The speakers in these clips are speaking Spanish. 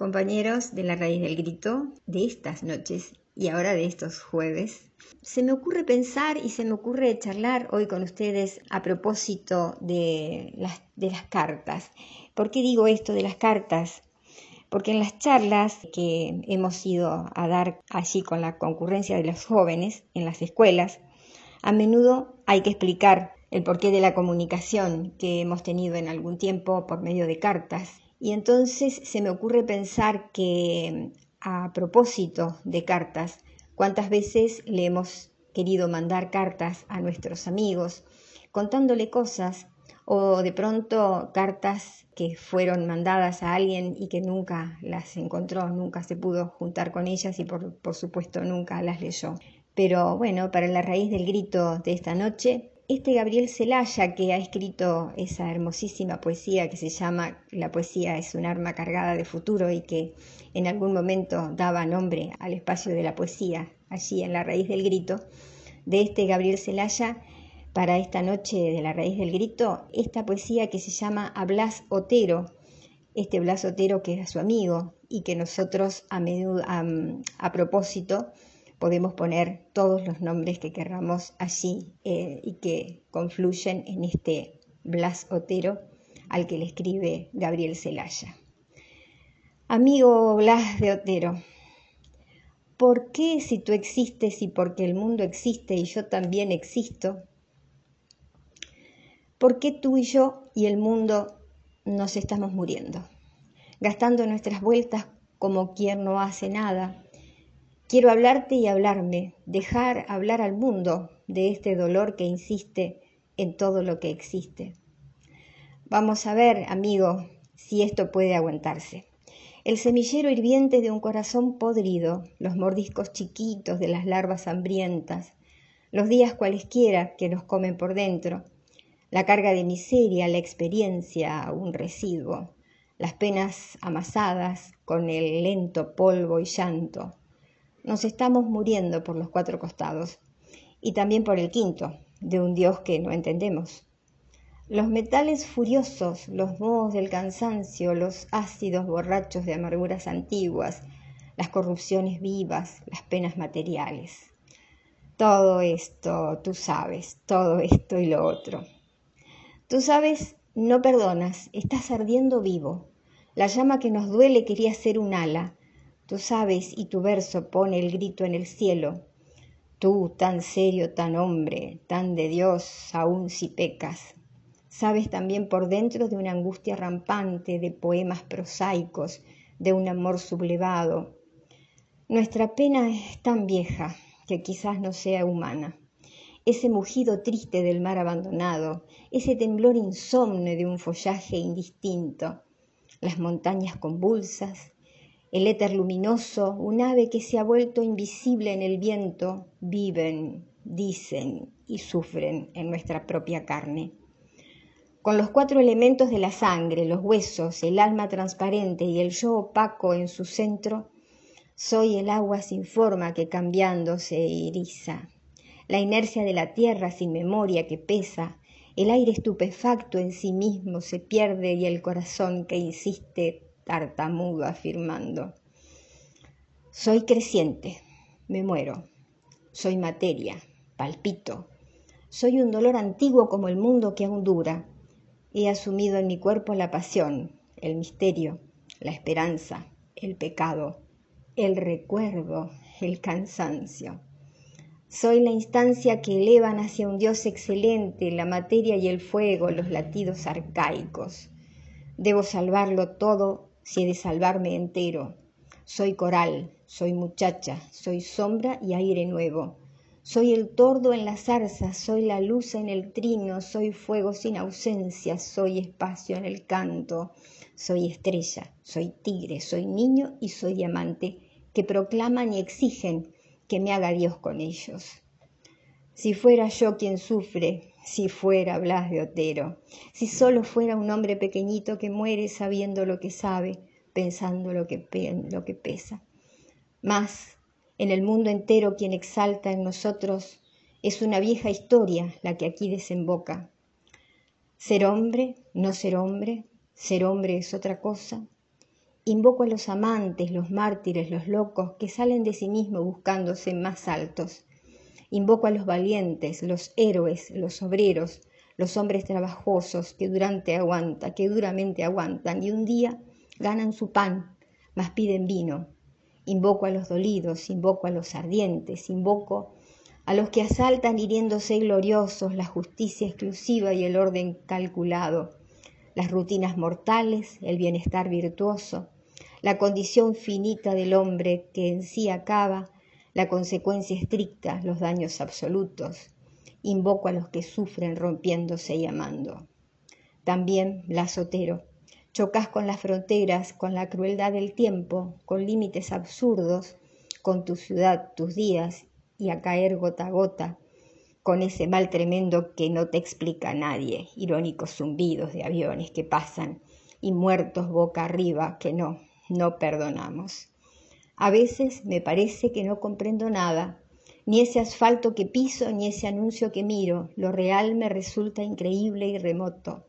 compañeros de la raíz del grito de estas noches y ahora de estos jueves. Se me ocurre pensar y se me ocurre charlar hoy con ustedes a propósito de las, cartas. ¿Por qué digo esto de las cartas? Porque en las charlas que hemos ido a dar allí con la concurrencia de los jóvenes en las escuelas, a menudo hay que explicar el porqué de la comunicación que hemos tenido en algún tiempo por medio de cartas. Y entonces se me ocurre pensar que a propósito de cartas, cuántas veces le hemos querido mandar cartas a nuestros amigos contándole cosas o de pronto cartas que fueron mandadas a alguien y que nunca las encontró, nunca se pudo juntar con ellas y por, por supuesto nunca las leyó. Pero bueno, para la raíz del grito de esta noche, este Gabriel Celaya que ha escrito esa hermosísima poesía que se llama La poesía es un arma cargada de futuro y que en algún momento daba nombre al espacio de la poesía, allí en la raíz del grito, de este Gabriel Celaya para esta noche de la raíz del grito, esta poesía que se llama A Blas Otero, este Blas Otero que era su amigo y que nosotros a, menudo, a propósito podemos poner todos los nombres que querramos allí eh, y que confluyen en este Blas Otero al que le escribe Gabriel Celaya. Amigo Blas de Otero, ¿por qué si tú existes y porque el mundo existe y yo también existo? ¿Por qué tú y yo y el mundo nos estamos muriendo? Gastando nuestras vueltas como quien no hace nada, Quiero hablarte y hablarme, dejar hablar al mundo de este dolor que insiste en todo lo que existe. Vamos a ver, amigo, si esto puede aguantarse. El semillero hirviente de un corazón podrido, los mordiscos chiquitos de las larvas hambrientas, los días cualesquiera que nos comen por dentro, la carga de miseria, la experiencia, un residuo, las penas amasadas con el lento polvo y llanto, nos estamos muriendo por los cuatro costados y también por el quinto, de un Dios que no entendemos. Los metales furiosos, los modos del cansancio, los ácidos borrachos de amarguras antiguas, las corrupciones vivas, las penas materiales. Todo esto, tú sabes, todo esto y lo otro. Tú sabes, no perdonas, estás ardiendo vivo. La llama que nos duele quería ser un ala, Tú sabes y tu verso pone el grito en el cielo. Tú, tan serio, tan hombre, tan de Dios, aun si pecas. Sabes también por dentro de una angustia rampante, de poemas prosaicos, de un amor sublevado. Nuestra pena es tan vieja que quizás no sea humana. Ese mugido triste del mar abandonado, ese temblor insomne de un follaje indistinto, las montañas convulsas, el éter luminoso, un ave que se ha vuelto invisible en el viento, viven, dicen y sufren en nuestra propia carne. Con los cuatro elementos de la sangre, los huesos, el alma transparente y el yo opaco en su centro, soy el agua sin forma que cambiando se eriza, la inercia de la tierra sin memoria que pesa, el aire estupefacto en sí mismo se pierde y el corazón que insiste tartamudo afirmando. Soy creciente, me muero. Soy materia, palpito. Soy un dolor antiguo como el mundo que aún dura. He asumido en mi cuerpo la pasión, el misterio, la esperanza, el pecado, el recuerdo, el cansancio. Soy la instancia que elevan hacia un Dios excelente la materia y el fuego, los latidos arcaicos. Debo salvarlo todo si he de salvarme entero. Soy coral, soy muchacha, soy sombra y aire nuevo. Soy el tordo en la zarza, soy la luz en el trino, soy fuego sin ausencia, soy espacio en el canto, soy estrella, soy tigre, soy niño y soy diamante, que proclaman y exigen que me haga Dios con ellos. Si fuera yo quien sufre, si fuera Blas de Otero, si solo fuera un hombre pequeñito que muere sabiendo lo que sabe, pensando lo que, pesa. Mas en el mundo entero quien exalta en nosotros es una vieja historia la que aquí desemboca. Ser hombre, no ser hombre, ser hombre es otra cosa. Invoco a los amantes, los mártires, los locos que salen de sí mismos buscándose más altos. Invoco a los valientes, los héroes, los obreros, los hombres trabajosos que durante aguanta, que duramente aguantan y un día ganan su pan, mas piden vino. Invoco a los dolidos, invoco a los ardientes, invoco a los que asaltan hiriéndose gloriosos la justicia exclusiva y el orden calculado, las rutinas mortales, el bienestar virtuoso, la condición finita del hombre que en sí acaba, la consecuencia estricta, los daños absolutos. Invoco a los que sufren rompiéndose y amando. También, Blasotero, chocas con las fronteras, con la crueldad del tiempo, con límites absurdos, con tu ciudad, tus días y a caer gota a gota, con ese mal tremendo que no te explica nadie, irónicos zumbidos de aviones que pasan y muertos boca arriba que no, no perdonamos. A veces me parece que no comprendo nada, ni ese asfalto que piso, ni ese anuncio que miro, lo real me resulta increíble y remoto.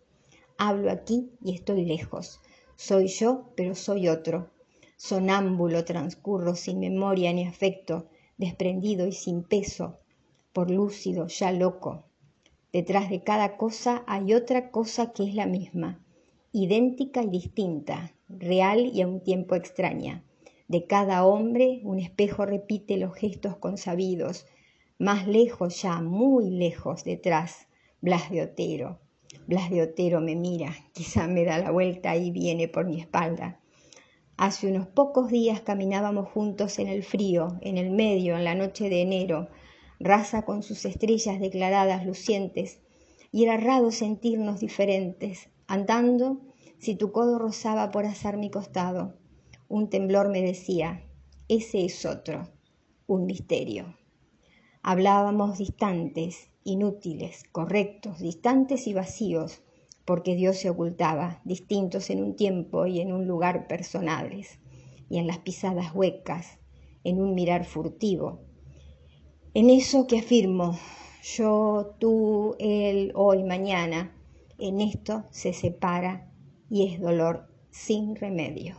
Hablo aquí y estoy lejos. Soy yo, pero soy otro. Sonámbulo transcurro sin memoria ni afecto, desprendido y sin peso, por lúcido, ya loco. Detrás de cada cosa hay otra cosa que es la misma, idéntica y distinta, real y a un tiempo extraña. De cada hombre un espejo repite los gestos consabidos, más lejos ya, muy lejos detrás, Blas de Otero. Blas de Otero me mira, quizá me da la vuelta y viene por mi espalda. Hace unos pocos días caminábamos juntos en el frío, en el medio, en la noche de enero, raza con sus estrellas declaradas lucientes, y era raro sentirnos diferentes, andando, si tu codo rozaba por asar mi costado. Un temblor me decía, ese es otro, un misterio. Hablábamos distantes, inútiles, correctos, distantes y vacíos, porque Dios se ocultaba, distintos en un tiempo y en un lugar personales, y en las pisadas huecas, en un mirar furtivo. En eso que afirmo, yo, tú, él, hoy, mañana, en esto se separa y es dolor sin remedio.